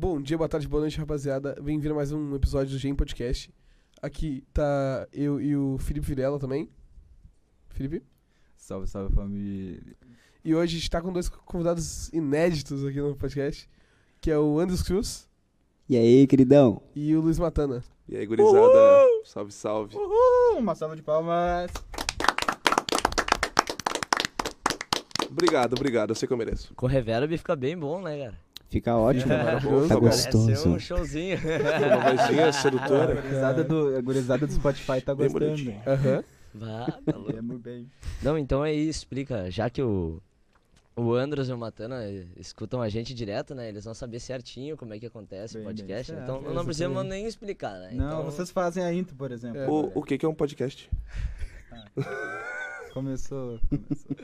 Bom dia, boa tarde, boa noite, rapaziada. Bem-vindo a mais um episódio do Gen Podcast. Aqui tá eu e o Felipe Vilela também. Felipe? Salve, salve família. E hoje a gente tá com dois convidados inéditos aqui no podcast, que é o Andros Cruz E aí, queridão? e o Luiz Matana. E aí, gurizada, salve, salve. Uhul! Uma salva de palmas. Obrigado, obrigado, eu sei que eu mereço. Com reverb fica bem bom, né, cara? Fica ótimo. maravilhoso, tá tá bom. Parece gostoso. ser um showzinho. Uma vozinha A sedutora. gurizada do, a gurizada do Spotify tá gostando. Aham. Vá, tá louco. É muito bem. Não, então aí explica, já que o, o Andros e o Matana eh, escutam a gente direto, né? Eles vão saber certinho como é que acontece Bem, o podcast. bem então certo, não precisamos nem explicar, né? Não, então, vocês fazem a intro, por exemplo. É. O, o que, que é um podcast? Começou, começou.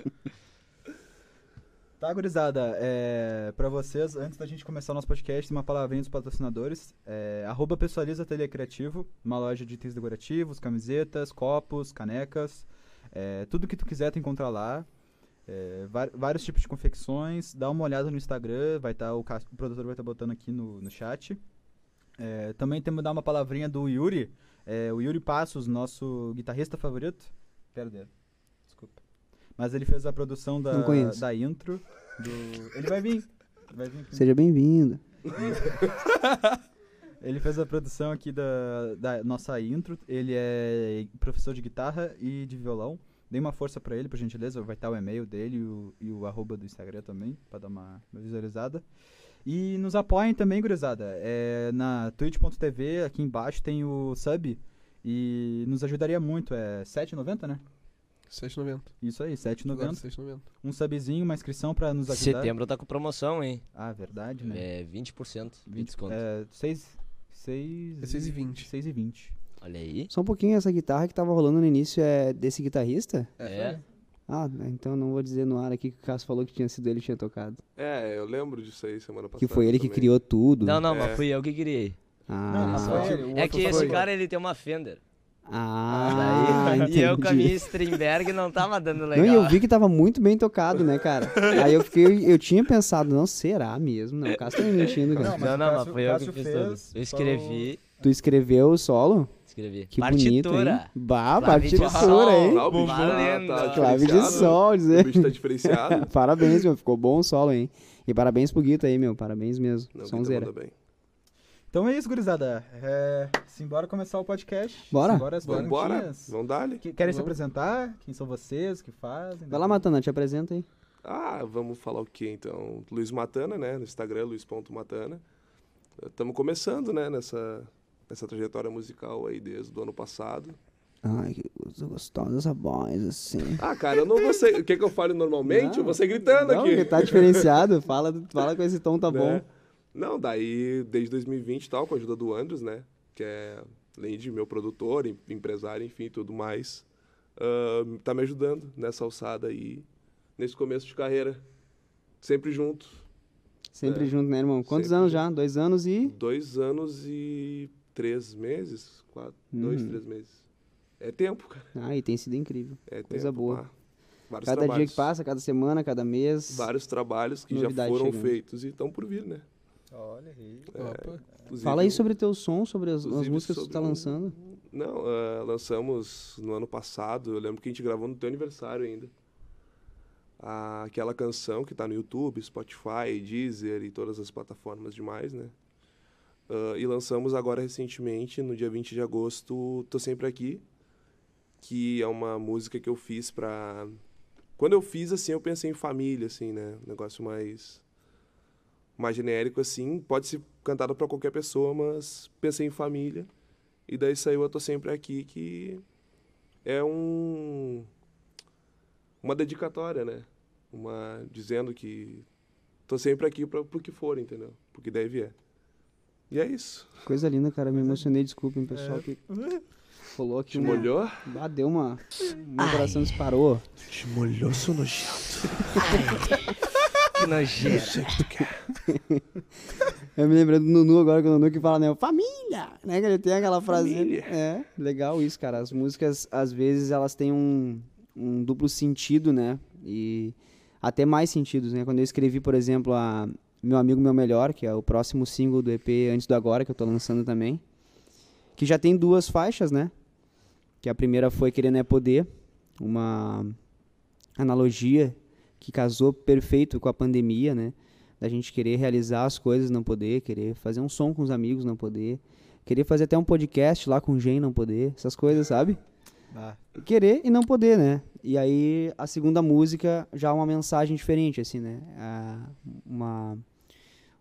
Tá, gurizada, é, pra vocês, antes da gente começar o nosso podcast, uma palavrinha dos patrocinadores. É, arroba Pessoaliza Ateliê Criativo, uma loja de itens decorativos, camisetas, copos, canecas. é, tudo que tu quiser tu encontra lá. É, vários tipos de confecções. Dá uma olhada no Instagram, vai estar o, o produtor vai estar botando aqui no, no chat. É, também temos que dar uma palavrinha do Yuri. É, o Yuri Passos, nosso guitarrista favorito. Perdeu. Mas ele fez a produção da, Não conheço. da intro. Do... Ele vai vir. Vai vir. Seja bem-vindo. Ele fez a produção aqui da, da nossa intro. Ele é professor de guitarra e de violão. Dê uma força pra ele, por gentileza. Vai estar o e-mail dele e o, e o arroba do Instagram também, pra dar uma, uma visualizada. E nos apoiem também, gurizada. É, na twitch.tv, aqui embaixo, tem o sub. E nos ajudaria muito. É R$ 7,90, né? 7,90. Isso aí, R$ Agora, 7,90. 7,90. Um subzinho, uma inscrição pra nos ajudar. Setembro tá com promoção, hein? Ah, verdade, né? É 20% de 20, desconto. é, 6, 6, É 6,20. 6 e 20. Olha aí. Só um pouquinho, essa guitarra que tava rolando no início é desse guitarrista? É. Ah, então não vou dizer no ar aqui que o Cássio falou que tinha sido ele que tinha tocado. É, eu lembro disso aí semana passada. Que foi ele que também. criou tudo. Não, não, É. mas fui eu que criei. Ah, Não, Só foi que- ele, o é que esse cara ele tem uma Fender. Ah Daí, e eu com a minha. Strindberg não tava dando Não, legal. e eu vi que tava muito bem tocado, né, cara? Aí eu fiquei, eu tinha pensado, não, será mesmo? Não, o Cássio tá me mentindo, cara. Não, mas Não, o não, mas foi eu que fiz tudo. Eu escrevi, Tu escreveu o solo? escrevi. Que bonito, Partitura. hein? Bah, Clave de partitura, sol. hein? Ah, o bicho tá- tá Clave de diferenciado. sol, O dizer. bicho tá diferenciado. Parabéns, meu. Ficou bom o solo, hein? E parabéns pro Guita aí, meu. Parabéns mesmo. Não, Sonzeira. Guita manda bem. Então é isso, gurizada. É, simbora começar o podcast. Bora. Simbora as Vambora, perguntinhas. vamos. Que- Querem se Vamos. apresentar? Quem são vocês? O que fazem? Vai lá, Matana, te apresenta aí. Ah, vamos falar o que então? Luiz Matana, né? No Instagram, luiz.matana. Estamos começando, né? Nessa, nessa trajetória musical aí desde o ano passado. Ai, que gostosa essa voz, assim. Ah, cara, eu não vou ser... O que, que eu falo normalmente? Não. eu vou ser gritando Não, aqui. ele tá diferenciado. Fala, fala com esse tom, tá né? bom. Não, daí desde 2020 e tal, com a ajuda do Andros, né? Que é, além de meu produtor, em- empresário, enfim, tudo mais, ah, tá me ajudando nessa alçada aí, nesse começo de carreira. Sempre junto. Sempre É. junto, né, irmão? Quantos Sempre anos junto. já? Dois anos e. Dois anos e três meses, quatro, dois, Uhum. três meses. É tempo, cara. Ai, tem sido incrível. É Coisa tempo, boa. pá. Vários Cada trabalhos. dia que passa, cada semana, cada mês. Vários trabalhos que já foram chegando. feitos e estão por vir, né? Olha aí. Inclusive, Fala aí o- sobre teu som, sobre as, as músicas que tu tá um- lançando. Não, ah, lançamos no ano passado, eu lembro que a gente gravou no teu aniversário ainda. Ah, aquela canção que tá no YouTube, Spotify, Deezer e todas as plataformas demais, né? Ah, e lançamos agora recentemente, no dia 20 de agosto, Tô Sempre Aqui, que é uma música que eu fiz pra... Quando eu fiz, assim, eu pensei em família, assim, né? Um negócio mais... Mais genérico, assim. Pode ser cantado pra qualquer pessoa, mas pensei em família. E daí saiu Eu Tô Sempre Aqui, que é um uma dedicatória, né? Uma dizendo que tô sempre aqui para pro que for, entendeu? Porque daí vier. E é isso. Coisa linda, cara. Me emocionei, desculpem, pessoal. É. Que rolou aqui Te uma. molhou? Ah, deu uma. Meu coração disparou. Te molhou, seu nojento. Que nojento. Eu me lembrei do Nunu agora, que o Nunu que fala, né? Família! Né? Que ele tem aquela frase. Família. É, legal isso, cara. As músicas, às vezes, elas têm um, um duplo sentido, né? E até mais sentidos, né? Quando eu escrevi, por exemplo, a, Meu Amigo Meu Melhor, que é o próximo single do EP Antes do Agora, que eu tô lançando também. Que já tem duas faixas, né? Que a primeira foi Querendo é Poder, uma analogia que casou perfeito com a pandemia, né? Da gente querer realizar as coisas, não poder, querer fazer um som com os amigos, não poder, querer fazer até um podcast lá com o Gen, não poder, essas coisas, sabe? Ah, querer e não poder, né? E aí a segunda música já é uma mensagem diferente, assim, né? Ah, uma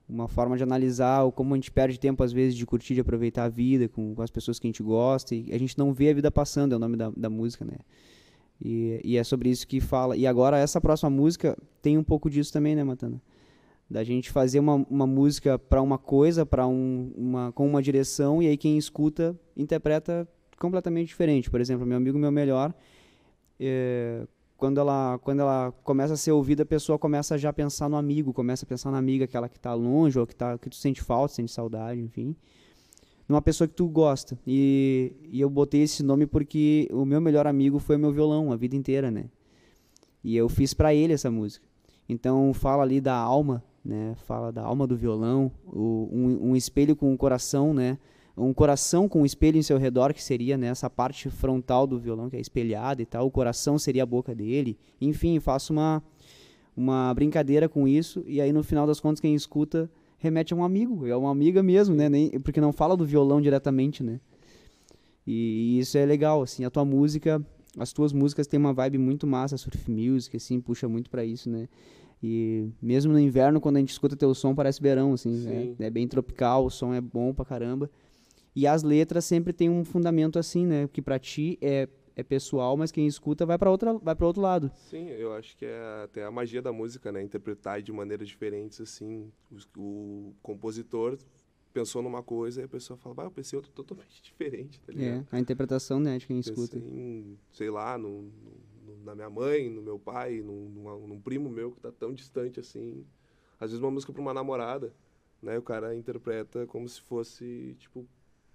uma forma de analisar o como a gente perde tempo às vezes de curtir, de aproveitar a vida com, com as pessoas que a gente gosta e a gente não vê a vida passando, é o nome da, da música, né? E, e é sobre isso que fala. E agora essa próxima música tem um pouco disso também, né, Matana? Da gente fazer uma, uma música para uma coisa, para um, uma com uma direção e aí quem escuta interpreta completamente diferente. Por exemplo, meu amigo meu melhor, é, quando ela quando ela começa a ser ouvida, a pessoa começa já a pensar no amigo, começa a pensar na amiga, aquela que está longe ou que tá que tu sente falta, sente saudade, enfim. Numa pessoa que tu gosta. E, e eu botei esse nome porque o meu melhor amigo foi meu violão a vida inteira, né? E eu fiz para ele essa música. Então fala ali da alma, né? Fala da alma do violão, o, um, um espelho com um coração, né? um coração com um espelho em seu redor, que seria né, essa parte frontal do violão, que é espelhada e tal, o coração seria a boca dele. Enfim, faço uma, uma brincadeira com isso, e aí no final das contas, quem escuta remete a um amigo, é uma amiga mesmo, né? Nem, porque não fala do violão diretamente, né? E, e isso é legal, assim, a tua música, as tuas músicas têm uma vibe muito massa, surf music, assim, puxa muito para isso, né? E mesmo no inverno, quando a gente escuta teu som, parece verão, assim, né? É bem tropical, o som é bom pra caramba. E as letras sempre tem um fundamento assim, né? Que para ti é, é pessoal, mas quem escuta vai para outra vai para outro lado. Sim, eu acho que é até a magia da música, né? Interpretar de maneiras diferentes assim. O, o compositor pensou numa coisa e a pessoa fala, ah, eu pensei outro totalmente diferente, tá ligado? É, a interpretação, né, de quem Pensei escuta. em, sei lá, no, no- na minha mãe, no meu pai, num, numa- num primo meu que tá tão distante assim. Às vezes uma música pra uma namorada, né? O cara interpreta como se fosse, tipo,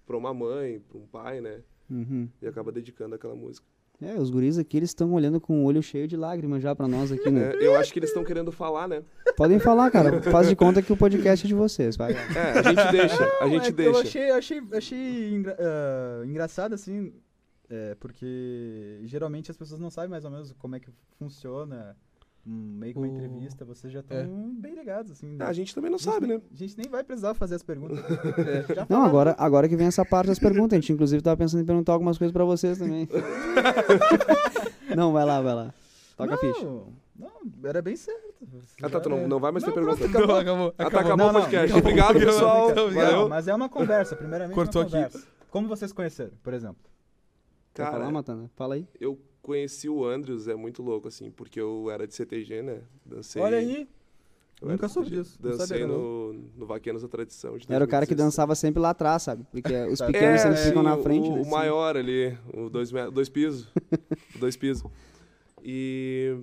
pra uma mãe, pra um pai, né? Uhum. E acaba dedicando aquela música. É, os guris aqui, eles estão olhando com o olho cheio de lágrimas já pra nós aqui, né? É, eu acho que eles estão querendo falar, né? Podem falar, cara. Faz de conta que o podcast é de vocês, vai. É, a gente deixa, a Não, gente é que deixa. Eu achei, achei, achei engra- ah, engraçado, assim, é, porque geralmente as pessoas não sabem mais ou menos como é que funciona meio que uma O- entrevista. Vocês já estão É. bem ligados, assim. Ah, a gente também não A gente sabe, nem- né? A gente nem vai precisar fazer as perguntas. Já Não, falaram. agora, agora que vem essa parte das perguntas. A gente, inclusive, tava pensando em perguntar algumas coisas pra vocês também. não, vai lá, vai lá. Toca a ficha. Não, não, era bem certo. Ah, tá, tu não, não vai mais ter pronto, pergunta. acabou. acabou. Ah, tá, acabou Não, o não, podcast. acabou. Obrigado, Acabou. pessoal. Acabou. Não, Valeu. mas é uma conversa, primeiramente Cortou uma aqui. conversa. Como vocês conheceram, por exemplo? Cara, falar, Matana? Fala aí. eu conheci o Andrews, é muito louco, assim, porque eu era de CTG, né? Dancei. Olha aí. eu nunca soube disso, Dancei no, no Vaquenos da Tradição. de Era o cara que 2016. dançava sempre lá atrás, sabe? Porque os pequenos É, sempre sim, ficam na frente. O, né? o maior ali, o dois, dois pisos. dois pisos. E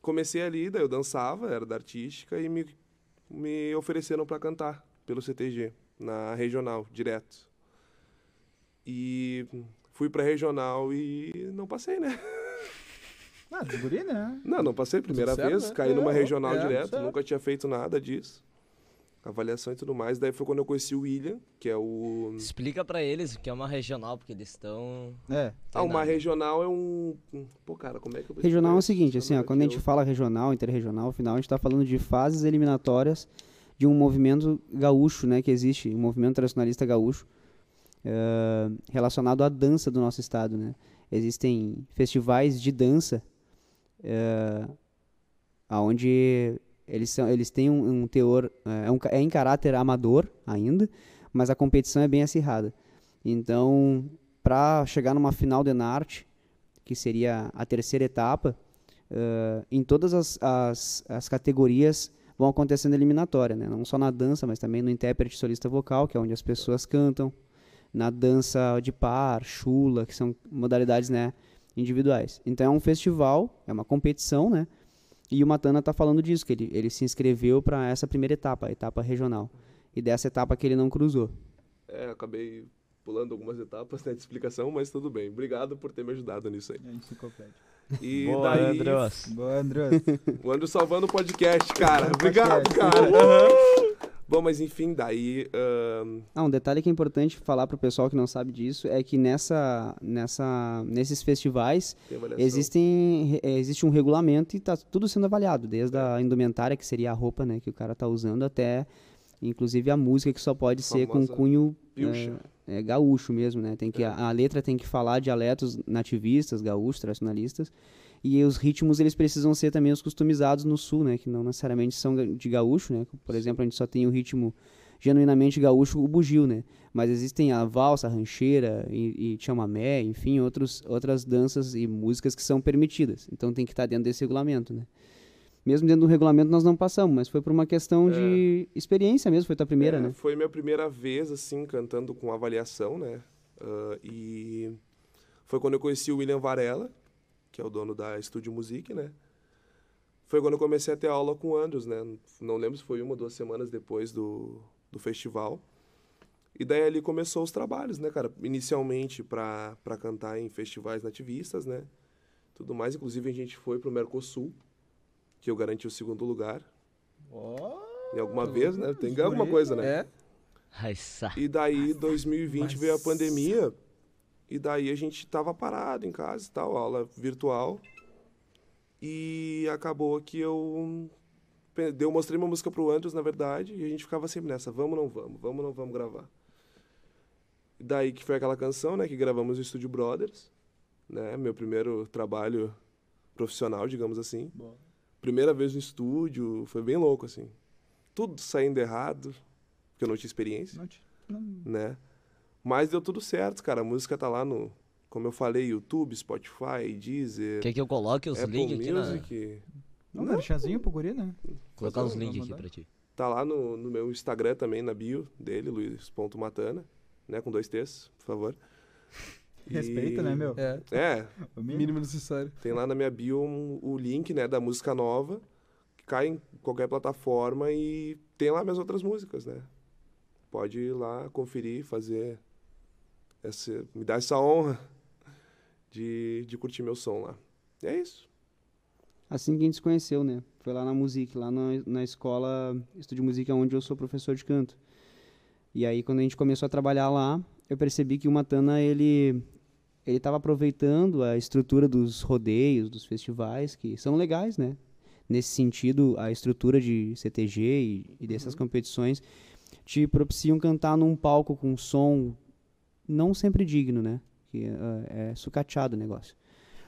comecei ali, daí eu dançava, era da artística, e me, me ofereceram para cantar pelo CTG, na regional, direto. E fui pra regional e não passei, né? Ah, de guri, né? Não, não passei primeira certo, vez, né? caí numa É, regional é, direto, certo. nunca tinha feito nada disso. Avaliação e tudo mais. Daí foi quando eu conheci o William, que é o. Explica pra eles o que é uma regional, porque eles estão. É. Ah, uma regional é um. Pô, cara, como é que eu Regional é o seguinte, assim, ó, Não, quando a é gente fala regional, interregional, afinal a gente está falando de fases eliminatórias de um movimento gaúcho, né, que existe, um movimento tradicionalista gaúcho eh, relacionado à dança do nosso estado, né. Existem festivais de dança eh, aonde eles são, eles têm um, um teor eh, é, um é em caráter amador ainda, mas a competição é bem acirrada. Então, para chegar numa final de Narte, que seria a terceira etapa, eh, em todas as, as, as categorias vão acontecendo eliminatória, né? não só na dança, mas também no intérprete solista vocal, que é onde as pessoas cantam, na dança de par, chula, que são modalidades né, individuais. Então é um festival, é uma competição, né? E o Matana está falando disso, que ele, ele se inscreveu para essa primeira etapa, a etapa regional. E dessa etapa que ele não cruzou. É, acabei pulando algumas etapas né, de explicação, mas tudo bem. Obrigado por ter me ajudado nisso aí. A enciclopédia. E Boa, daí, Andros. Boa, André. o Andrew salvando o podcast, cara. Obrigado, cara. Bom, mas enfim, daí. ahn, Ah, um detalhe que é importante falar pro pessoal que não sabe disso é que nessa, nessa, nesses festivais existem, eh, existe um regulamento e tá tudo sendo avaliado, desde a indumentária, que seria a roupa né, que o cara tá usando, até inclusive a música que só pode ser com cunho Pilcha. é, gaúcho mesmo, né? Tem que, É. a, a letra tem que falar dialetos nativistas, gaúchos, tradicionalistas, e os ritmos eles precisam ser também os customizados no sul, né? Que não necessariamente são de gaúcho, né? Por exemplo, a gente só tem o ritmo genuinamente gaúcho, o bugio, né? Mas existem a valsa, a rancheira e, e chamamé, enfim, outros, outras danças e músicas que são permitidas. Então tem que estar dentro desse regulamento, né? Mesmo dentro do regulamento nós não passamos, mas foi por uma questão de experiência mesmo, foi tua primeira, É, né? Foi minha primeira vez, assim, cantando com avaliação, né? Ah, e foi quando eu conheci o William Varela, que é o dono da Estúdio Music, né? Foi quando eu comecei a ter aula com o Andrews, né? Não lembro se foi uma ou duas semanas depois do, do festival. E daí ali começou os trabalhos, né, cara? Inicialmente para cantar em festivais nativistas, né? Tudo mais. Inclusive a gente foi pro Mercosul, que eu garanti o segundo lugar. Em alguma vez, né? Tem que ganhar alguma coisa, né? É? E daí, 2020 Mas- veio a pandemia. E daí a gente tava parado em casa e tal, aula virtual. E acabou que eu. Eu mostrei uma música pro Andrews, na verdade, e a gente ficava sempre nessa: vamos não vamos, vamos não vamos gravar. Daí que foi aquela canção, né, que gravamos no Estúdio Brothers, né, meu primeiro trabalho profissional, digamos assim. Primeira vez no estúdio, foi bem louco, assim. Tudo saindo errado, porque eu não tinha experiência Não não- né? Mas deu tudo certo, cara. A música tá lá no, como eu falei, YouTube, Spotify, Deezer, Quer que eu coloque os links aqui na. Music. Não, dá chazinho pro guri, né? Colocar os links aqui pra ti. Tá lá no, no meu Instagram também, na bio dele, luiz.matana, né? Com dois T's, por favor. E- Respeita, né, meu? É. É, O mínimo. Mínimo necessário. tem lá na minha bio um- o link, né, da música nova, que cai em qualquer plataforma e tem lá minhas outras músicas, né? Pode ir lá conferir, fazer essa, me dar essa honra de, de curtir meu som lá. E é isso. Assim que a gente se conheceu, né? Foi lá na Music, lá na, na escola Estúdio Música, onde eu sou professor de canto. E aí, quando a gente começou a trabalhar lá, eu percebi que o Matana, ele ele estava aproveitando a estrutura dos rodeios, dos festivais, que são legais, né? Nesse sentido, a estrutura de CTG e, e dessas competições te propiciam cantar num palco com som não sempre digno, né? Que ah, é sucateado o negócio.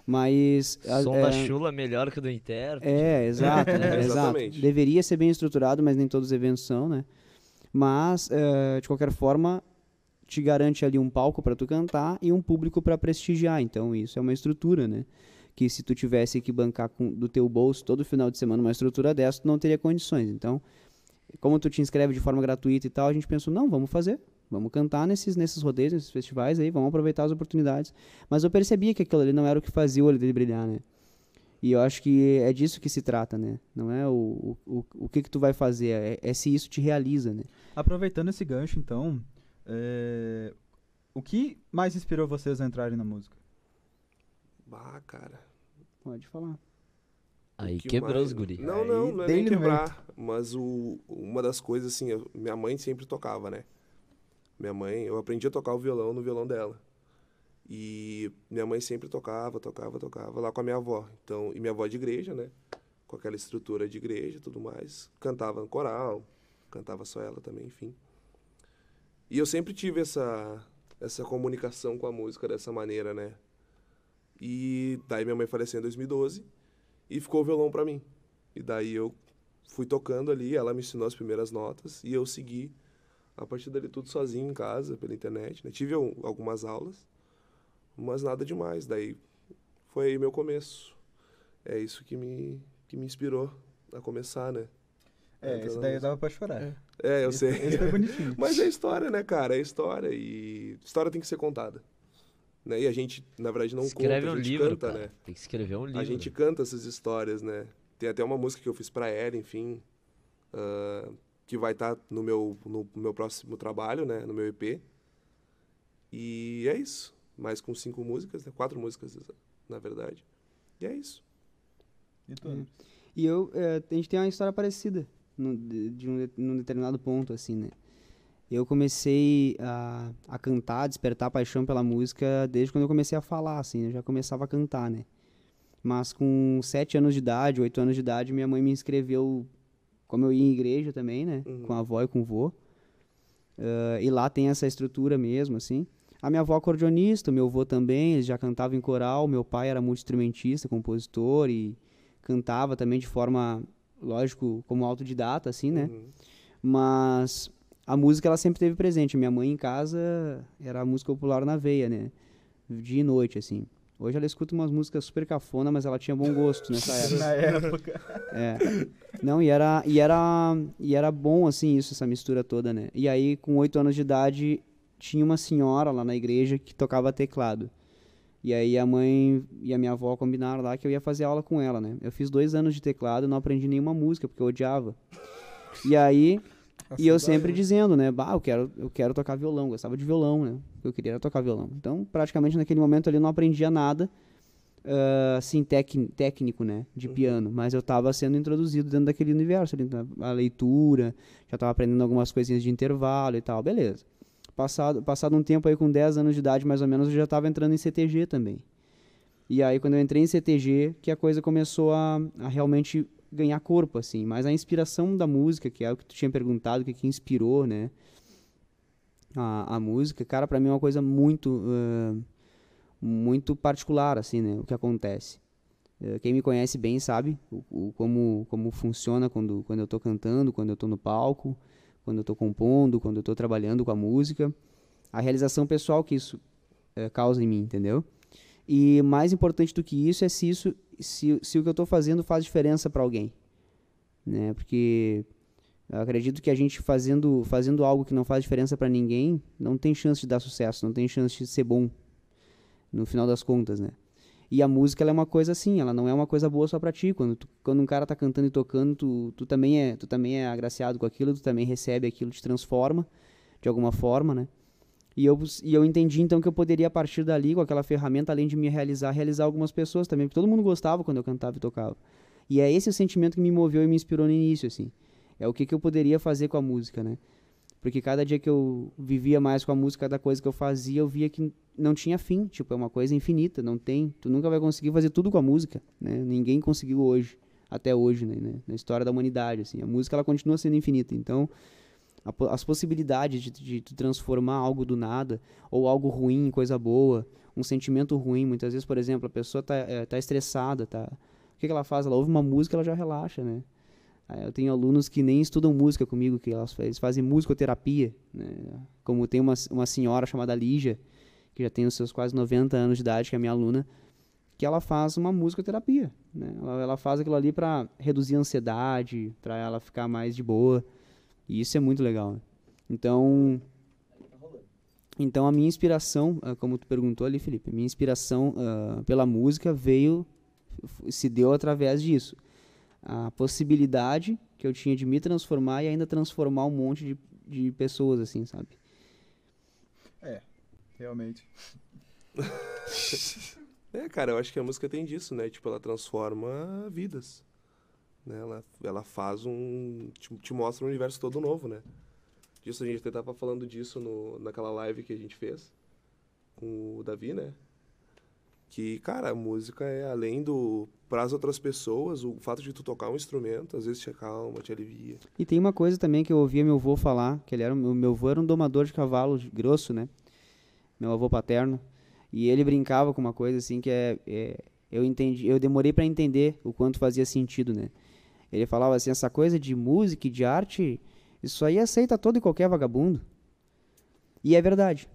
Mas... a- Som é, da chula melhor que o do intérprete. é, exato, né? exato. Exatamente. Deveria ser bem estruturado, mas nem todos os eventos são, né? Mas, eh, de qualquer forma, te garante ali um palco para tu cantar e um público para prestigiar. Então, isso é uma estrutura, né? Que se tu tivesse que bancar com, do teu bolso todo final de semana uma estrutura dessa, tu não teria condições. Então, como tu te inscreve de forma gratuita e tal, a gente pensou, não, vamos fazer. Vamos cantar nesses, nesses rodeios, nesses festivais aí, vamos aproveitar as oportunidades. Mas eu percebia que aquilo ali não era o que fazia o olho dele brilhar, né? E eu acho que é disso que se trata, né? Não é o, o, o, que que tu vai fazer, é, é se isso te realiza, né? Aproveitando esse gancho, então, é, o que mais inspirou vocês a entrarem na música? Bah, cara. Pode falar. Aí que quebrou mais- os guri. Não, não, não é nem quebrar. Mas o, uma das coisas, assim, eu- minha mãe sempre tocava, né? Minha mãe, eu aprendi a tocar o violão no violão dela. E minha mãe sempre tocava, tocava, tocava lá com a minha avó. Então, e minha avó é de igreja, né? Com aquela estrutura de igreja e tudo mais. Cantava no coral, cantava só ela também, enfim. E eu sempre tive essa, essa comunicação com a música dessa maneira, né? E daí minha mãe faleceu em 2012 e ficou o violão pra mim. E daí eu fui tocando ali, ela me ensinou as primeiras notas e eu segui a partir dali tudo sozinho em casa, pela internet, né? Tive al- algumas aulas, mas nada demais. Daí foi aí meu começo. É isso que me, que me inspirou a começar, né? É, Então, esse daí dava pra chorar. É. É, eu esse, sei. Esse foi bonitinho. Mas é história, né, cara? É história e história tem que ser contada. Né? E a gente, na verdade, não Escreve conta, um a gente livro, canta, cara. né? Tem que escrever um livro. A gente canta essas histórias, né? Tem até uma música que eu fiz pra ela, enfim, ah, que vai estar no, meu, no meu próximo trabalho, né? No meu EP. E é isso. Mais com cinco músicas, né? Quatro músicas, na verdade. E é isso. E tu? É. E eu, é, a gente tem uma história parecida. num, de, de um, num determinado ponto, assim, né? Eu comecei a, a cantar, despertar paixão pela música desde quando eu comecei a falar, assim, eu já começava a cantar, né? Mas com sete anos de idade, oito anos de idade, minha mãe me inscreveu, como eu ia em igreja também, né? Uhum. Com a avó e com o vô. Ah, e lá tem essa estrutura mesmo, assim. A minha avó é acordeonista, o meu avô também, eles já cantavam em coral, meu pai era multi-instrumentista, compositor e cantava também de forma, lógico, como autodidata, assim, né? Uhum. Mas a música ela sempre teve presente. Minha mãe em casa era a música popular na veia, né? Dia e noite, assim. Hoje ela escuta umas músicas super cafona, mas ela tinha bom gosto nessa época. Na época. É. Não, e era, e era e era bom assim isso, essa mistura toda, né? E aí com oito anos de idade tinha uma senhora lá na igreja que tocava teclado. E aí a mãe e a minha avó combinaram lá que eu ia fazer aula com ela, né? Eu fiz dois anos de teclado e não aprendi nenhuma música porque eu odiava. E aí e eu sempre né? dizendo, né? Bah, eu quero, eu quero tocar violão. Gostava de violão, né? Eu queria tocar violão. Então, praticamente naquele momento ali eu não aprendia nada, ah, assim, técnico, né? De piano. Mas eu estava sendo introduzido dentro daquele universo ali, a leitura, já estava aprendendo algumas coisinhas de intervalo e tal, beleza. Passado, passado um tempo aí, com 10 anos de idade mais ou menos, eu já estava entrando em CTG também. E aí, quando eu entrei em CTG, que a coisa começou a, a realmente ganhar corpo, assim. Mas a inspiração da música, que é o que tu tinha perguntado, o que, que inspirou, né? A, a música, cara, pra mim é uma coisa muito, ãh, muito particular, assim, né? O que acontece. Eh, Quem me conhece bem sabe o, o- como, como funciona quando, quando eu tô cantando, quando eu tô no palco, quando eu tô compondo, quando eu tô trabalhando com a música. A realização pessoal que isso eh, causa em mim, entendeu? E mais importante do que isso é se isso se, se o que eu estou fazendo faz diferença para alguém, né? Porque eu acredito que a gente fazendo fazendo algo que não faz diferença para ninguém, não tem chance de dar sucesso, não tem chance de ser bom no final das contas, né? E a música é uma coisa assim, ela não é uma coisa boa só pra ti. Quando, tu- quando um cara tá cantando e tocando, tu, tu, também é, tu também é agraciado com aquilo, tu também recebe aquilo, te transforma de alguma forma, né? E eu, e eu entendi então que eu poderia, a partir dali, com aquela ferramenta, além de me realizar, realizar algumas pessoas também. Porque todo mundo gostava quando eu cantava e tocava. E é esse o sentimento que me moveu e me inspirou no início, assim. É o que, que eu poderia fazer com a música, né? Porque cada dia que eu vivia mais com a música, cada coisa que eu fazia, eu via que não tinha fim. Tipo, é uma coisa infinita, não tem. Tu nunca vai conseguir fazer tudo com a música, né? Ninguém conseguiu hoje, até hoje, né? né? Na história da humanidade, assim. A música, ela continua sendo infinita. Então, as possibilidades de, de tu transformar algo do nada, ou algo ruim em coisa boa, um sentimento ruim. Muitas vezes, por exemplo, a pessoa tá, eh, tá estressada, tá... O que, que ela faz? Ela ouve uma música, ela já relaxa, né? Eu tenho alunos que nem estudam música comigo, que elas, eles fazem musicoterapia, né? Como tem uma, uma senhora chamada Lígia, que já tem os seus quase 90 anos de idade, que é minha aluna, que ela faz uma musicoterapia, né? Ela, ela faz aquilo ali para reduzir a ansiedade, para ela ficar mais de boa. E isso é muito legal. né? Então, então a minha inspiração, ah, como tu perguntou ali, Felipe, a minha inspiração ah, pela música veio, se deu através disso. A possibilidade que eu tinha de me transformar e ainda transformar um monte de, de pessoas, assim, sabe? Realmente. É, cara, eu acho que a música tem disso, né? Tipo, ela transforma vidas. Né? Ela, ela faz um. Te, te mostra um universo todo novo, né? Disso a gente até tava falando disso no, naquela live que a gente fez com o Davi, né? Que, cara, a música é além do. Para as outras pessoas, o fato de tu tocar um instrumento, às vezes te acalma, te alivia. E tem uma coisa também que eu ouvia meu avô falar, que ele era, meu avô era um domador de cavalo grosso, né? Meu avô paterno. E ele brincava com uma coisa assim que é, é- eu entendi, eu demorei para entender o quanto fazia sentido, né? Ele falava assim, essa coisa de música e de arte, isso aí aceita todo e qualquer vagabundo. E é verdade,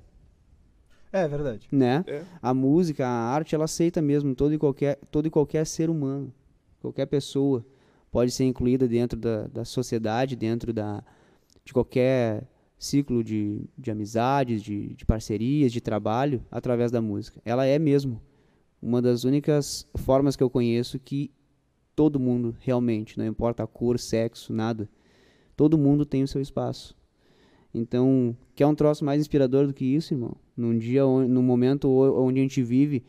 É verdade. né? É. A música, a arte, ela aceita mesmo todo e qualquer, todo e qualquer ser humano. Qualquer pessoa pode ser incluída dentro da, da sociedade, dentro da, de qualquer ciclo de, de amizades, de, de parcerias, de trabalho, através da música. Ela é mesmo uma das únicas formas que eu conheço que todo mundo realmente, não importa a cor, sexo, nada, todo mundo tem o seu espaço. Então, quer um troço mais inspirador do que isso, irmão? Num dia, num momento onde a gente vive,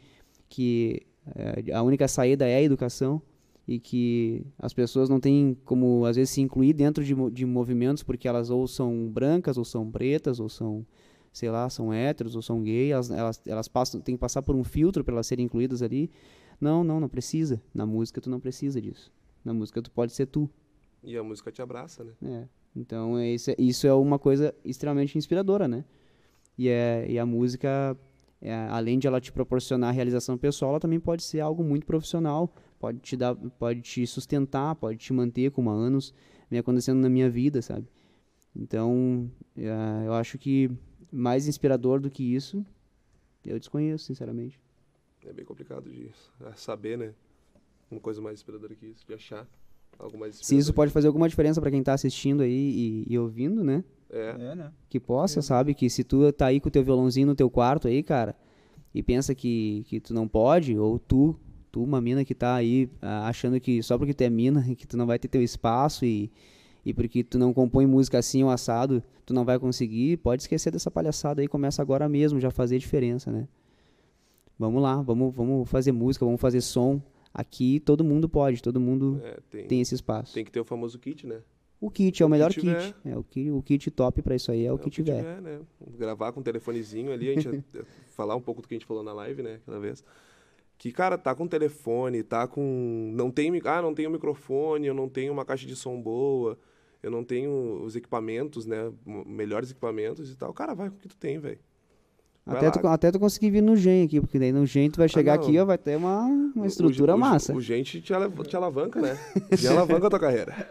que eh, a única saída é a educação, e que as pessoas não têm como, às vezes, se incluir dentro de, de movimentos porque elas ou são brancas, ou são pretas, ou são, sei lá, são héteros, ou são gays, elas, elas, elas passam, têm que passar por um filtro para elas serem incluídas ali. Não, não, não precisa. Na música tu não precisa disso. Na música tu pode ser tu. E a música te abraça, né? É. Então é isso, é- isso é uma coisa extremamente inspiradora, né? E, é, e a música, é, além de ela te proporcionar realização pessoal, ela também pode ser algo muito profissional, pode te dar, pode te sustentar, pode te manter como há anos vem acontecendo na minha vida, sabe? Então é, eu acho que mais inspirador do que isso, eu desconheço, sinceramente. É bem complicado de saber, né? Uma coisa mais inspiradora que isso, de achar algo mais Se isso pode fazer alguma diferença para quem tá assistindo aí e, e ouvindo, né? É, É, né? que possa, sabe? Que se tu tá aí com o teu violãozinho no teu quarto aí, cara, e pensa que, que tu não pode, ou tu, tu, uma mina que tá aí ah, achando que só porque tu é mina, que tu não vai ter teu espaço e, e porque tu não compõe música assim ou assado, tu não vai conseguir, pode esquecer dessa palhaçada aí, começa agora mesmo, já fazer diferença, né? Vamos lá, vamos, vamos fazer música, vamos fazer som. Aqui todo mundo pode, todo mundo é, tem, tem esse espaço. tem que ter o famoso kit, né? O kit é o O melhor tiver. kit. É o, o kit top pra isso aí é o que tiver. né? Gravar com um telefonezinho ali, a gente ia falar um pouco do que a gente falou na live, né, aquela vez. Que, cara, tá com telefone, tá com. Não tem. Ah, não tenho microfone, eu não tenho uma caixa de som boa, eu não tenho os equipamentos, né? Melhores equipamentos e tal. Cara, vai com o que tu tem, velho. Vai Até lá. tu, até tu conseguir vir no Gen aqui, porque daí no Gen tu vai chegar Ah, aqui, ó, vai ter uma, uma O- estrutura o, o- massa. O, gente te, te alavanca, né? Te alavanca a tua carreira.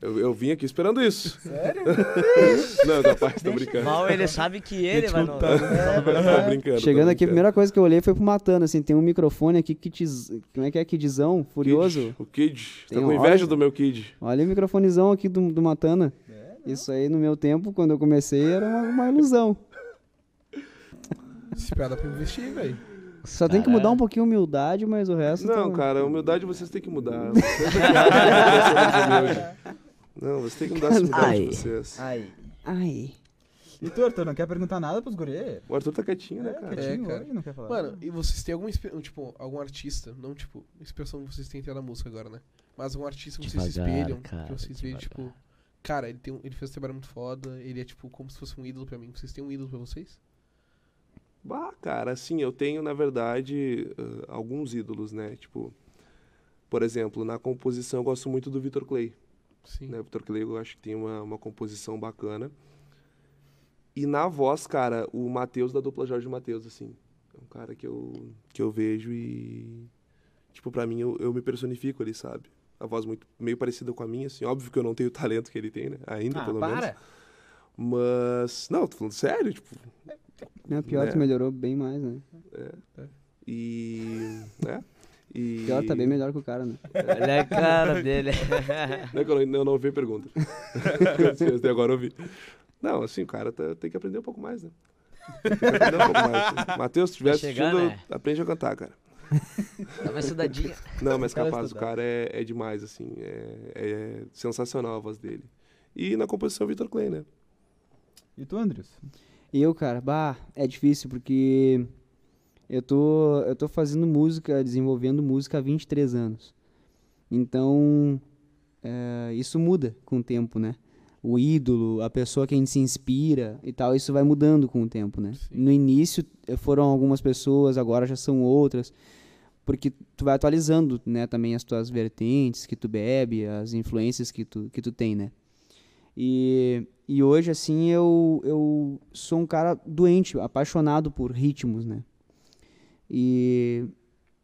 Eu, eu vim aqui esperando isso. Sério? não, capaz, tô brincando. Mal ele sabe que ele vai no. Tô brincando. tô Chegando aqui, a primeira coisa que eu olhei foi pro Matano, assim, tem um microfone aqui, kitiz, como é que é, kidzão, furioso. Kid, o Kid. Tá Tem com inveja do meu Kid. Olha o microfonezão aqui do, do Matana. Isso aí, no meu tempo, quando eu comecei, era uma, uma ilusão. Se dá pra investir, velho. Só tem que mudar um pouquinho a humildade, mas o resto... Não, tá- cara, a humildade vocês têm que mudar. Vocês é. Não, vocês têm que mudar essa humildade Ai. de vocês. Aí. Ai... E tu, Arthur, não quer perguntar nada pros guri? O Arthur tá quietinho, né, É, cara? quietinho É, cara. hoje, não quer falar. Mano, e vocês têm alguma tipo, algum artista, não tipo, inspiração que vocês têm até na música agora, né? Mas algum artista que vocês se espelham, cara, que vocês veem, tipo, cara, ele, tem um, ele fez um trabalho muito foda, ele é tipo como se fosse um ídolo pra mim. Vocês têm um ídolo pra vocês? Bah, cara, assim, eu tenho, na verdade, ah, alguns ídolos, né? Tipo, por exemplo, na composição eu gosto muito do Vitor Clay. Sim. né? O Vitor Clay eu acho que tem uma, uma composição bacana. E na voz, cara, o Matheus da dupla Jorge Matheus, assim. É um cara que eu, que eu vejo e. Tipo, pra mim, eu, eu me personifico ali, sabe? A voz muito, meio parecida com a minha, assim. Óbvio que eu não tenho o talento que ele tem, né? Ainda, ah, pelo para! menos. Mas. Não, tô falando sério, tipo. É, pior, Né? tu melhorou bem mais, né? E. né? E. Pior tá bem melhor que o cara, né? Olha a cara dele. Não é que eu não, eu não ouvi a pergunta. Até agora eu ouvi. Não, assim, o cara tá- tem que aprender um pouco mais, né? Tem que aprender um pouco mais. Matheus, se estiver Vai chegar, assistindo, né? aprende a cantar, cara. Dá uma estudadinha. Não, mas capaz, o cara é, é demais, assim. É, é sensacional a voz dele. E na composição, Vitor Clay, né? E tu, Andrius? Eu, cara, bah, é difícil porque eu tô, eu tô fazendo música, desenvolvendo música há 23 anos. Então, é, isso muda com o tempo, né? O ídolo, a pessoa que a gente se inspira e tal, isso vai mudando com o tempo, né? Sim. No início eh, foram algumas pessoas, agora já são outras. Porque tu vai atualizando, né, também as tuas vertentes que tu bebe, as influências que tu, que tu tem, né? E, e hoje, assim, eu, eu sou um cara doente, apaixonado por ritmos, né? E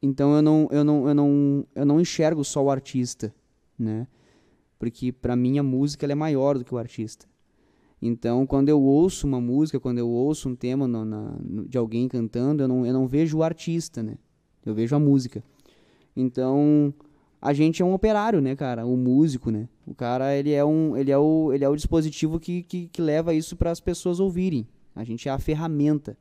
então eu não, eu não, eu não, eu não enxergo só o artista, né? Porque pra mim a música ela é maior do que o artista. Então, quando eu ouço uma música, quando eu ouço um tema no- na- no- de alguém cantando, eu não, eu não vejo o artista, né? Eu vejo a música. Então, a gente é um operário, né, cara? O músico, né? O cara, ele é, um, ele é, o, ele é o dispositivo que, que, que leva isso para as pessoas ouvirem. A gente é a ferramenta.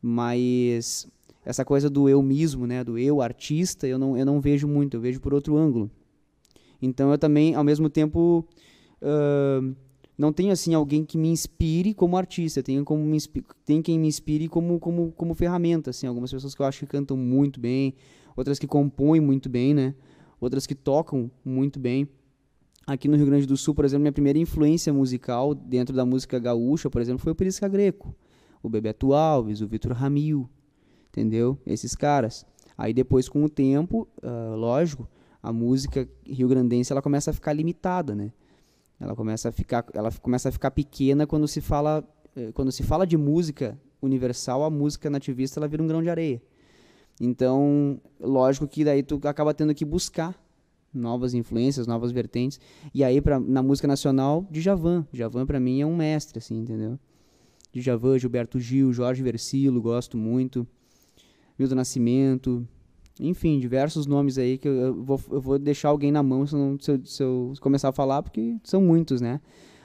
Mas essa coisa do eu mesmo, né? Do eu artista, eu não, eu não vejo muito. Eu vejo por outro ângulo. Então, eu também, ao mesmo tempo... ahn, não tenho assim alguém que me inspire como artista, tenho como me tem quem me inspire como, como, como ferramenta, assim, algumas pessoas que eu acho que cantam muito bem, outras que compõem muito bem, né? Outras que tocam muito bem. Aqui no Rio Grande do Sul, por exemplo, minha primeira influência musical dentro da música gaúcha, por exemplo, foi o Perisca Greco, o Bebeto Alves, o Vitor Ramil, entendeu? Esses caras. Aí depois, com o tempo, ah, lógico, a música rio-grandense ela começa a ficar limitada, né? Ela começa a ficar, ela começa a ficar pequena quando se fala, eh, quando se fala de música universal, a música nativista ela vira um grão de areia. Então, lógico que daí tu acaba tendo que buscar novas influências, novas vertentes. E aí pra, na música nacional, Djavan. Djavan para mim é um mestre assim, entendeu? Djavan, Gilberto Gil, Jorge Versilo, gosto muito. Milton Nascimento, enfim, diversos nomes aí que eu, vou, eu vou deixar alguém na mão se eu, se eu começar a falar, porque são muitos, né?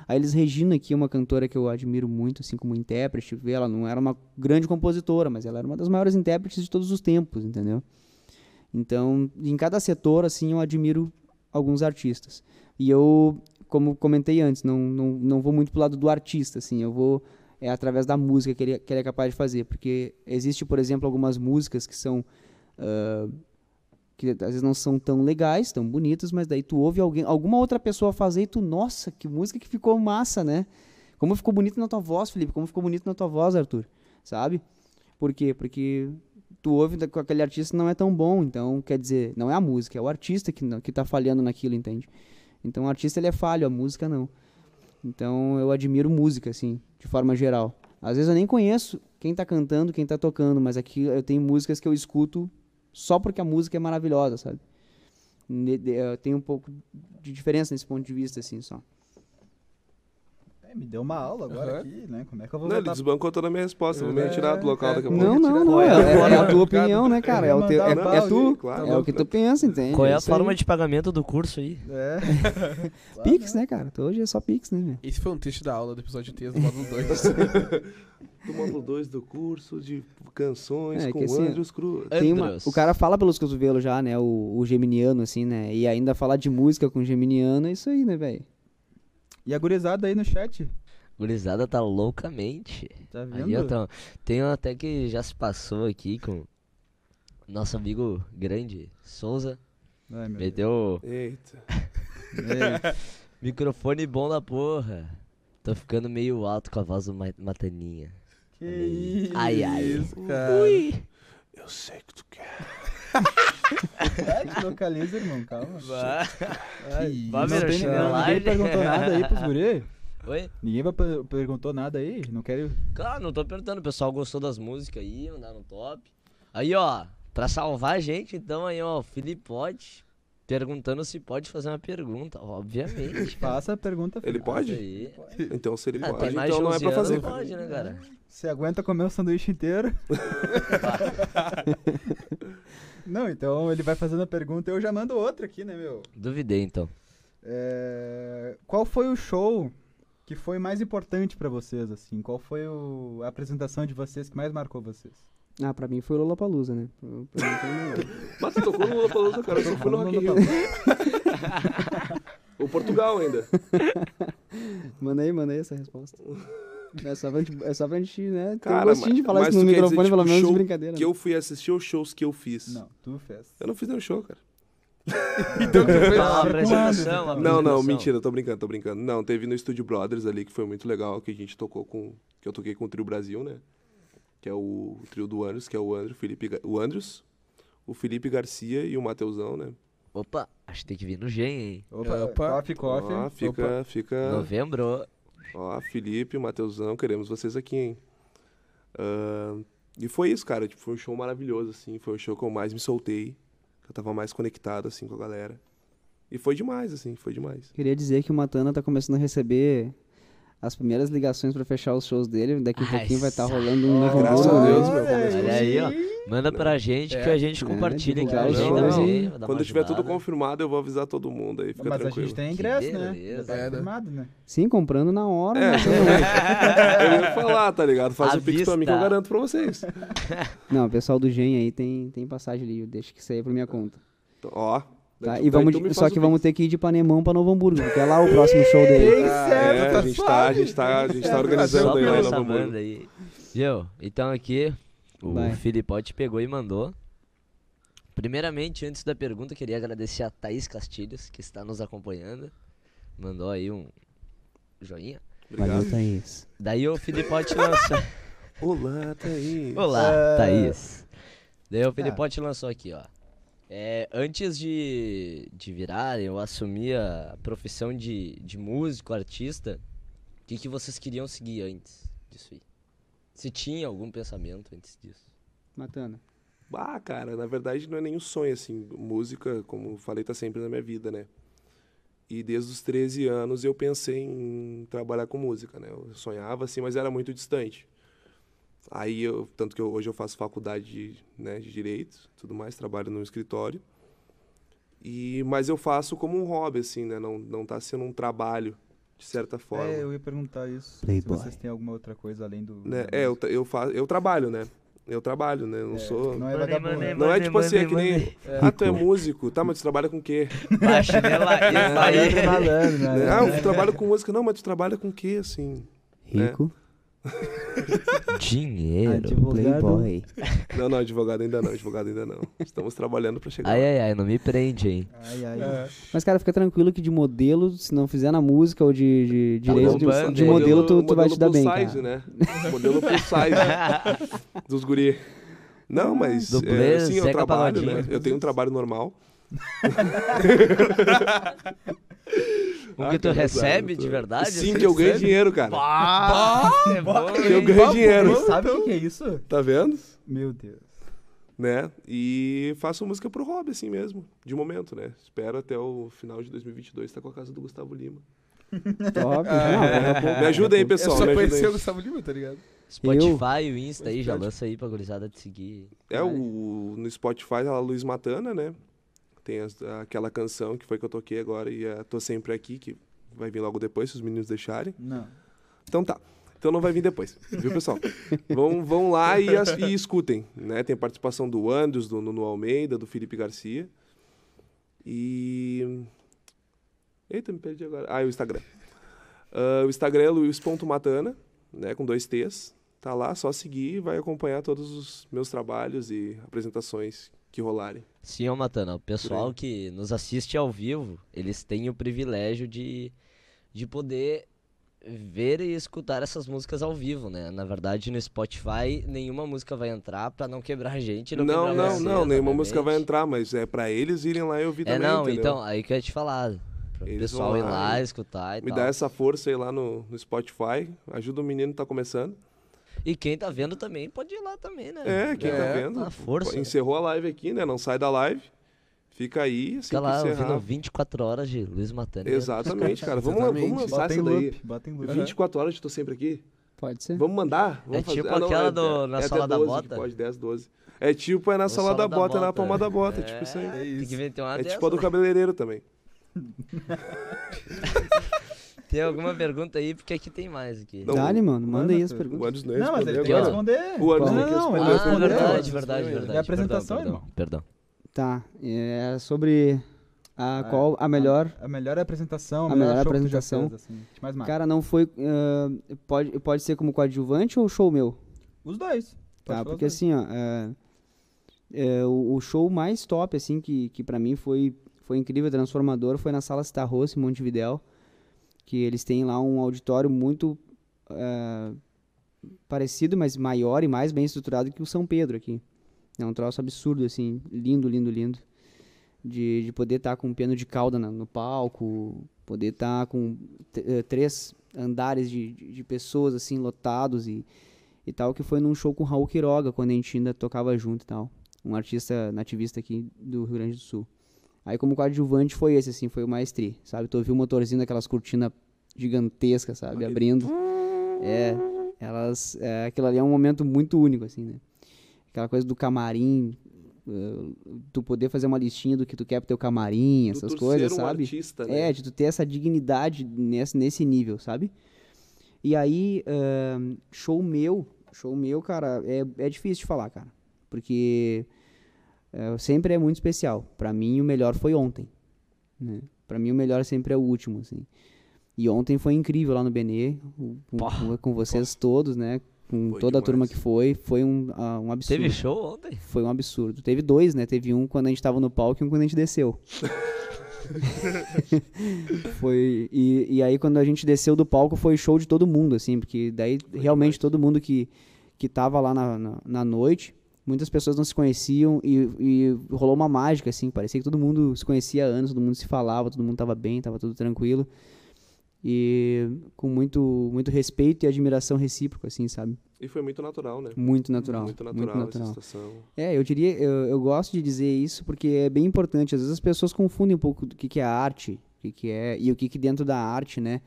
A Elis Regina aqui é uma cantora que eu admiro muito, assim, como intérprete. Ela não era uma grande compositora, mas ela era uma das maiores intérpretes de todos os tempos, entendeu? Então, em cada setor, assim, eu admiro alguns artistas. E eu, como comentei antes, não, não, não vou muito pro lado do artista, assim, eu vou é através da música que ele, que ele é capaz de fazer, porque existe, por exemplo, algumas músicas que são ah, que às vezes não são tão legais, tão bonitas, mas daí tu ouve alguém, alguma outra pessoa fazer e tu, nossa, que música que ficou massa, né? Como ficou bonito na tua voz, Felipe, como ficou bonito na tua voz, Arthur, sabe? Por quê? Porque tu ouve com aquele artista não é tão bom, então, quer dizer, não é a música, é o artista que, que tá falhando naquilo, entende? Então o artista ele é falho, a música não. Então eu admiro música, assim, de forma geral. Às vezes eu nem conheço quem tá cantando, quem tá tocando, mas aqui eu tenho músicas que eu escuto só porque a música é maravilhosa, sabe? Eh, Tem um pouco de diferença nesse ponto de vista, assim, só. É, me deu uma aula agora Aham. aqui, né? Como é que eu vou Não, ele desbancou toda a minha resposta. Vou me É, retirar do local é. daqui a pouco. Não, não, não, é, é a é- é a tua mercado? opinião, né, cara? É, o teu, é, Mandar é tu, claro. é o que tu pensa, entende? Qual é a isso aí. forma de pagamento do curso aí? É. Pix, né, cara? Hoje é só Pix, né, meu? Esse foi um texto da aula do episódio 3 do módulo 2. Do módulo 2 do curso de canções É, com que assim, Andrews Cruz. Tem uma, Andros. o cara fala pelos cotovelos já, né? O, o geminiano, assim, né? E ainda falar de música com geminiano é isso aí, né, velho? E a gurizada aí no chat. Gurizada tá loucamente. Tá vendo? Aí, então, tem um até que já se passou aqui com nosso amigo grande, Souza. Ai, meu Meteu Eita. Deus. Ei, microfone bom da porra. Tô ficando meio alto com a voz do Ma- Mataninha. que isso. Ai, ai. Isso, cara. Ui! Eu sei que tu quer. Ai, te localiza, irmão, calma. Ai, Que não Vai, tem meu ninguém, perguntou nada aí pros guri? Oi? Ninguém vai per- perguntou nada aí? Não quero... Claro, não tô perguntando. O pessoal gostou das músicas aí, mandaram top. Aí, ó, pra salvar a gente, então aí, ó, o Felipe pode. Perguntando se pode fazer uma pergunta. Obviamente. Faça a pergunta. Ele pode? Aí. Então, se ele Ah, pode, tem então não é 11 pra fazer. Pode, né, cara? Você aguenta comer o sanduíche inteiro? Não, então ele vai fazendo a pergunta e eu já mando outra aqui, né, meu? Duvidei, então. É, Qual foi o show que foi mais importante pra vocês, assim? Qual foi o- a apresentação de vocês que mais marcou vocês? Ah, pra mim foi o Lollapalooza, né? Pra- pra mim foi o melhor. Mas tu tocou no Lollapalooza, cara. Eu fui no Rock in Rio. O Portugal ainda. manda aí, manda aí essa resposta. É só pra gente, é só pra gente né, ter Cara, um gostinho de mas- falar mas isso no quer dizer, microfone, tipo, pelo menos, de brincadeira. Que eu fui assistir os shows que eu fiz. Não, tu fez. Eu não fiz nenhum show, cara. Então tu fez. Uma quando, apresentação? Não, não, mentira, tô brincando, tô brincando. Não, teve no Estúdio Brothers ali, que foi muito legal, que a gente tocou com. Que eu toquei com o Trio Brasil, né? Que é o, o trio do Andrews, que é o Andrew, o Felipe, o Andrews, o Felipe Garcia e o Mateusão, né? Opa, acho que tem que vir no Gen, hein? Opa, Opa. coffee, coffee. Ó, fica, fica. Novembro. Ó, Felipe, Mateusão, queremos vocês aqui, hein? Ahn, e foi isso, cara. Tipo, foi um show maravilhoso, assim. Foi o show que eu mais me soltei. Que eu tava mais conectado, assim, com a galera. E foi demais, assim, foi demais. Queria dizer que o Matana tá começando a receber as primeiras ligações pra fechar os shows dele. Daqui a pouquinho vai estar sa- rolando um novo graças a né? Deus, meu, Olha aí, ó. Manda pra gente que É. a gente É, compartilha aqui vai dar Quando tiver tudo confirmado, eu vou avisar todo mundo aí, fica Mas tranquilo. a gente tem Que ingresso, né? tá É, né? confirmado, né? Sim, comprando na hora. É, né? eu ia falar, tá ligado? Faz o pix pra mim que eu garanto pra vocês. Não, o pessoal do Gen aí tem, tem passagem ali. Deixa que isso aí é pra minha conta. Ó. Tá? E vamos, me só que vamos ter que ir de Panemão pra Novo Hamburgo, porque é lá o próximo show dele. Certo, É, tá a gente tá, a gente tá, a gente tá organizando aí lá essa no Hamburgo. aí. Viu? Então aqui, o Vai. Filipote pegou e mandou. Primeiramente, antes da pergunta, queria agradecer a Thaís Castilhos, que está nos acompanhando. Mandou aí um joinha. Obrigado. Valeu, Thaís. Daí o Filipote lançou. Olá, Thaís. Olá, É. Thaís. Daí o Filipote lançou aqui, ó. É, antes de, de virar, eu assumir a profissão de, de músico, artista, o que, que vocês queriam seguir antes disso aí? Se tinha algum pensamento antes disso? Matando. Ah, cara, na verdade não é nenhum sonho, assim. Música, como falei, tá sempre na minha vida, né? E desde os 13 anos eu pensei em trabalhar com música, né? Eu sonhava, assim, mas era muito distante. Aí, eu, tanto que eu- hoje eu faço faculdade de, né, de Direito, tudo mais, trabalho no escritório. E, mas eu faço como um hobby, assim, né? Não, não tá sendo um trabalho, de certa forma. É, eu ia perguntar isso. Playboy. Se vocês têm alguma outra coisa além do. Né? É, eu, eu, faço, eu trabalho, né? Eu trabalho, né? Eu não É, sou... Não é. Não é tipo assim, é que nem. Ah, tu é músico. Tá, mas tu trabalha com o quê? A chinela isso Malandro, aí. malandro, né? Ah, eu trabalho com música. Não, mas tu trabalha com o quê, assim? Rico. Dinheiro. Advogado. Playboy. Não, não, advogado ainda não, advogado ainda não. Estamos trabalhando pra chegar Ai, lá. ai, ai, não me prende, hein? Ai, ai. É. Mas, cara, fica tranquilo que de modelo, se não fizer na música ou de, de Tá direito de, de hein? modelo, tu, tu vai te dar bem, size, cara. né? Modelo plus size dos guri. Não, mas é, sim, eu trabalho, né? Eu tenho um trabalho normal. O Ah, que tu recebe de verdade? Sim, Assim? que eu ganho dinheiro, cara. Pá, é Que eu hein? ganho dinheiro. Você sabe o que é isso? Tá vendo? Meu Deus. né? E faço música pro hobby, assim mesmo, de momento, né? Espero até o final de 2022 estar com a casa do Gustavo Lima. Top. Ah, pouco- Me ajuda aí, É pessoal, só me ajuda conhecer o. Gustavo Lima, tá ligado? Spotify, o Insta aí, já lança aí pra gurizada te seguir. É, o, no Spotify, a Luiz Matana, né? Tem as- aquela canção que foi que eu toquei agora e a Tô Sempre Aqui, que vai vir logo depois, se os meninos deixarem. Não. Então tá. Então não vai vir depois, viu, pessoal? vão, vão lá e, as- e escutem, né? Tem participação do Andros, do Nuno Almeida, do Felipe Garcia. E... Eita, me perdi agora. Ah, e o Instagram. Ah, o Instagram é luiz.matana, né? Com dois T's. Tá lá, só seguir e vai acompanhar todos os meus trabalhos e apresentações que rolarem. Sim, ô Matana, o pessoal que nos assiste ao vivo, eles têm o privilégio de, de poder ver e escutar essas músicas ao vivo, né? Na verdade, no Spotify, nenhuma música vai entrar pra não quebrar a gente. Não, Não, não, vocês, não, nenhuma música vai entrar, mas é pra eles irem lá e ouvir É, também, não, entendeu? então, aí que eu ia te falar. Eles pessoal ir lá escutar e Me tal. dá essa força aí lá no, no Spotify. Ajuda o menino que tá começando. E quem tá vendo também pode ir lá também, né? É, quem tá É, vendo. dá força. Encerrou a live aqui, né? Não sai da live. Fica aí, assim Fica lá que ouvindo 24 horas de Luiz Matana. Exatamente, cara. Vamos, lá, vamos Exatamente. lançar Bota essa daí. loop. Bota em loop. 24 horas de tô sempre aqui. Pode ser. Vamos mandar? Vamos É fazer. tipo Ah, não, aquela é- do- na é sala da 12 que bota. Pode, 10, 12. É tipo, é na Ou sala, da, bota, é na palma da bota. É tipo isso aí. É Tem isso. que meter uma É dessa, tipo a do né? cabeleireiro também. Tem alguma pergunta aí? Porque aqui tem mais aqui. Não, Dale, mano. Manda aí as manda, O perguntas. Anderson não ia Não, mas ele quer responder. O Anderson Não, quer não, responder. ele Ah, verdade, Não, verdade, não, verdade. é a apresentação, perdão, irmão. Perdão. Tá. É sobre a Ah, qual a melhor. A melhor apresentação, A o melhor, melhor show que tu já apresentação. fez, assim. Mais marca. Cara, não foi. ah, pode, pode ser como coadjuvante ou show meu? Os dois. Pode Tá, porque dois. assim, ó, é, é, o, o show mais top, assim, que, que para mim foi, foi incrível, transformador, foi na Sala Citarroça, em Montevidéu, que eles têm lá um auditório muito é, parecido, mas maior e mais bem estruturado que o São Pedro aqui. É um troço absurdo, assim, lindo, lindo, lindo. De, de poder estar com um piano de cauda no palco, poder estar com t- eh, três andares de, de, de pessoas, assim, lotados e, e tal, que foi num show com o Raul Quiroga, quando a gente ainda tocava junto e tal. Um artista nativista aqui do Rio Grande do Sul. Aí como coadjuvante foi esse, assim, foi o maestri, sabe? Tu ouviu o motorzinho daquelas cortinas gigantescas, sabe? Abrindo. É, elas... É, aquilo ali é um momento muito único, assim, né? Aquela coisa do camarim, eh, tu poder fazer uma listinha do que tu quer pro teu camarim, Do essas tu coisas, ser um sabe? artista, né? É, de tu ter essa dignidade nesse, nesse nível, sabe? E aí, ahn, show meu, show meu, cara, é, é difícil de falar, cara. Porque é, sempre é muito especial. Pra mim, o melhor foi ontem. Né? Pra mim, o melhor sempre é o último, assim. E ontem foi incrível lá no Benê, com, com- vocês todos, né? com Foi toda a turma demais. que foi, foi um, ah, um absurdo. Teve show ontem? Foi um absurdo. Teve dois, né? Teve um quando a gente tava no palco e um quando a gente desceu. foi e, e aí quando a gente desceu do palco foi show de todo mundo, assim, porque daí realmente demais. todo mundo que, que tava lá na, na, na noite, muitas pessoas não se conheciam e, e rolou uma mágica, assim, parecia que todo mundo se conhecia há anos, todo mundo se falava, todo mundo tava bem, tava tudo tranquilo. E com muito, muito respeito e admiração recíproca, assim, sabe? E foi muito natural, né? Muito natural. Muito natural, essa situação. É, eu diria, eu, eu gosto de dizer isso porque é bem importante. Às vezes as pessoas confundem um pouco do que, que é arte, o que, que é e o que, que dentro da arte, né?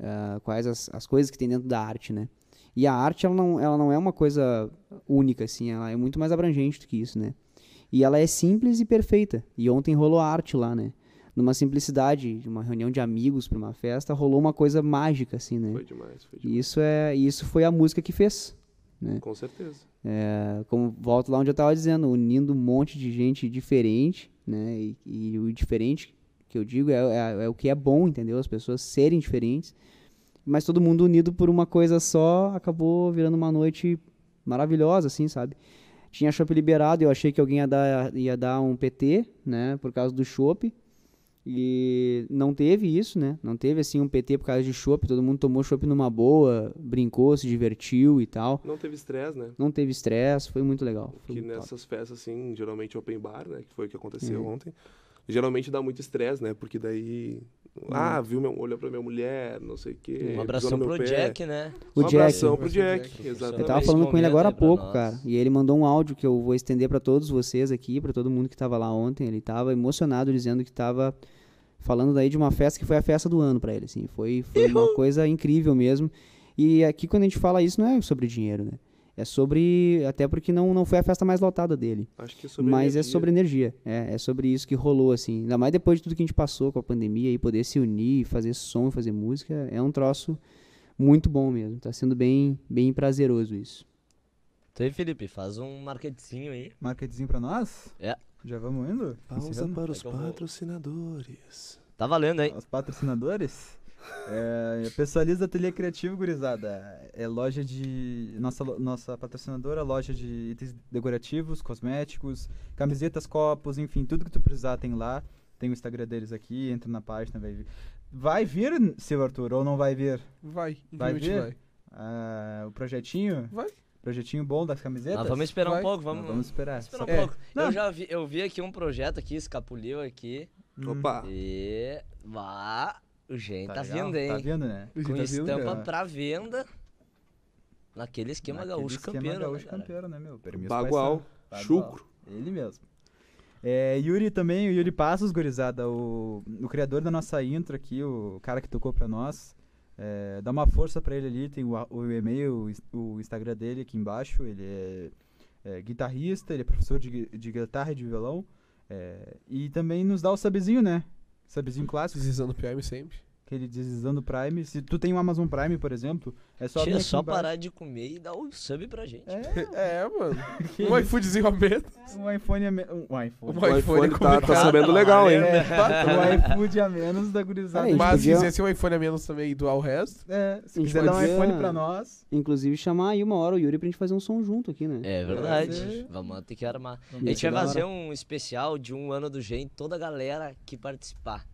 ah, quais as, as coisas que tem dentro da arte, né? E a arte, ela não, ela não é uma coisa única, assim, ela é muito mais abrangente do que isso, né? E ela é simples e perfeita. E ontem rolou arte lá, né? Numa simplicidade, de uma reunião de amigos para uma festa, rolou uma coisa mágica, assim, né? Foi demais, foi E demais. isso é, isso foi a música que fez. Com certeza. É, como volto lá onde eu estava dizendo, unindo um monte de gente diferente, né? E, e o diferente que eu digo é, é, é o que é bom, entendeu? As pessoas serem diferentes, mas todo mundo unido por uma coisa só, acabou virando uma noite maravilhosa, assim, sabe? Tinha chopp liberado, eu achei que alguém ia dar, ia dar um PT, né? Por causa do chopp. E não teve isso, né? Não teve assim um PT por causa de chopp, todo mundo tomou chopp numa boa, brincou, se divertiu e tal. Não teve estresse, né? Não teve estresse, foi muito legal. Foi Que muito top. nessas festas, assim, geralmente open bar, né? Que foi o que aconteceu Uhum. ontem. Geralmente dá muito estresse, né? Porque daí. Uhum. Ah, viu meu, olhou pra minha mulher, não sei o quê. Um abração pro pé. Jack, né? O um Jack. abração pro Jack, Jack. Eu exatamente. tava falando com ele agora há pouco, nós. cara. E ele mandou um áudio que eu vou estender pra todos vocês aqui, pra todo mundo que tava lá ontem. Ele tava emocionado dizendo que tava falando daí de uma festa que foi a festa do ano pra ele, assim. Foi, foi uma coisa incrível mesmo. E aqui quando a gente fala isso não é sobre dinheiro, né? É sobre até porque não não foi a festa mais lotada dele. Acho que é sobre Mas é energia. sobre energia. É, é sobre isso que rolou, assim. Ainda mais depois de tudo que a gente passou com a pandemia e poder se unir, fazer som, fazer música, é um troço muito bom mesmo. Tá sendo bem, bem prazeroso isso. Então aí, Felipe, faz um marketzinho aí. Marketzinho pra nós? É. Já vamos indo? Pausa Encerrando? para os É patrocinadores. Tá valendo, hein? Os patrocinadores? É, Pessoaliza Ateliê Criativo, gurizada. É loja de. Nossa, nossa patrocinadora, loja de itens decorativos, cosméticos, camisetas, copos, enfim, tudo que tu precisar tem lá. Tem o Instagram deles aqui, entra na página, vai vir. Vai vir, seu Arthur, ou não vai vir? Vai, Vai vir? vai. Ah, o projetinho? Vai. Projetinho bom das camisetas? Vamos esperar Vai. um pouco, Não, vamos, vamos esperar. esperar um É. pouco. Não. Eu já vi, eu vi aqui um projeto aqui, escapuliu aqui. Hum, Opa! E. Vá, o gente tá, legal? vindo, hein? Tá vindo, né? Gente Com tá estampa né? pra venda. Naquele esquema Naquele gaúcho esquema campeiro. gaúcho né, campeiro, né, meu? Permisso Bagual, paisano. chucro. Ele mesmo. É, Yuri também, o Yuri Passos, gurizada, o, o criador da nossa intro aqui, o cara que tocou pra nós. É, dá uma força pra ele ali, tem o, o e-mail, o ins- o Instagram dele aqui embaixo. Ele é, é guitarrista, ele é professor de, de guitarra e de violão. É, e também nos dá o subzinho, né? Subzinho clássico, Deslizando o PM sempre. Aquele deslizando Prime. Se tu tem um Amazon Prime, por exemplo, é só Tia, aqui só parar de comer e dar o sub pra gente. É, É, mano. Um iFoodzinho a menos. um iPhone a me- um iPhone. Um O iPhone tá, tá complicado. sabendo legal, hein? É, o iFood a menos da gurizada. É, Mas se podia- quisesse um iPhone a menos também e doar o resto, É, se quiser dar um iPhone pra nós, Inclusive chamar aí uma hora o Yuri pra gente fazer um som junto aqui, né? É verdade. ser. Vamos ter que armar. Vamos a gente ser vai fazer hora. um especial de um ano do Gen, toda a galera que participar.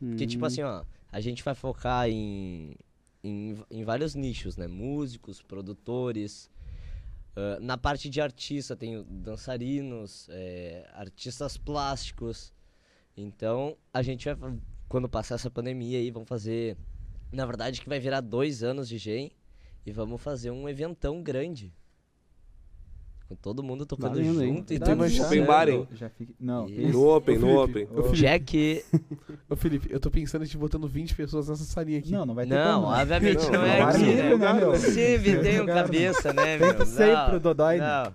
Porque, Hum. tipo assim, ó, a gente vai focar em, em, em vários nichos, né? Músicos, produtores. ah, na parte de artista, tem o dançarinos, eh, artistas plásticos. Então, a gente vai, quando passar essa pandemia aí, vamos fazer. Na verdade, que vai virar dois anos de Gen. E vamos fazer um eventão grande. Com todo mundo tocando Valendo, hein? junto e tudo achar. Open certo. bar, hein? já fica. Não, Isso. isso. No Open, no Open. ô, Felipe. Jack. Ô Felipe, eu tô pensando em te botando 20 pessoas nessa salinha aqui. Não, não vai ter Não, como. obviamente Não, não, é aqui, né? meu? Sempre tem um cabeça, né, Tenta meu? sempre o Dodói, né? Não.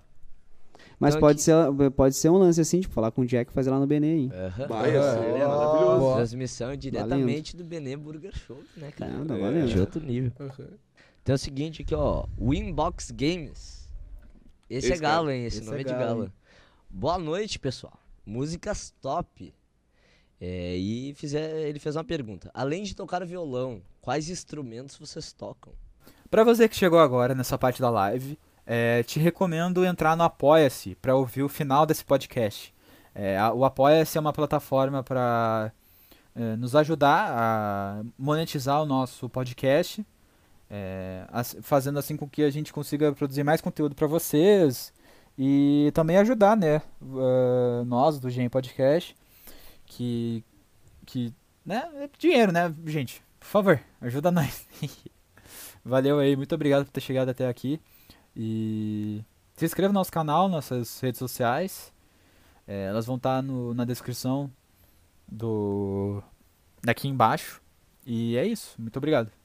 Mas Então pode aqui- ser, pode ser um lance assim, tipo, falar com o Jack e fazer lá no Benê, hein? Aham. Vai, é. é maravilhoso. Boa. Transmissão diretamente do Benê Burger Show, né, cara? Não, tá É. valendo. De outro nível. Aham. Então é o seguinte aqui, ó. Winbox Games. Esse, é Esse, cara. galo, hein? Esse, Esse nome é é de galo, hein? Boa noite, pessoal. Músicas top. É, e fizer, ele fez uma pergunta. Além de tocar violão, quais instrumentos vocês tocam? Pra você que chegou agora nessa parte da live, é, te recomendo entrar no Apoia-se para ouvir o final desse podcast. É, a- o Apoia-se é uma plataforma para nos ajudar a monetizar o nosso podcast, é, fazendo assim com que a gente consiga produzir mais conteúdo para vocês e também ajudar, né, uh, nós do Gen Podcast, que, que, né, é dinheiro, né, gente, por favor, ajuda nós. Valeu aí, muito obrigado por ter chegado até aqui. E se inscreva no nosso canal, nossas redes sociais. É, elas vão estar na descrição do daqui embaixo. E é isso. Muito obrigado.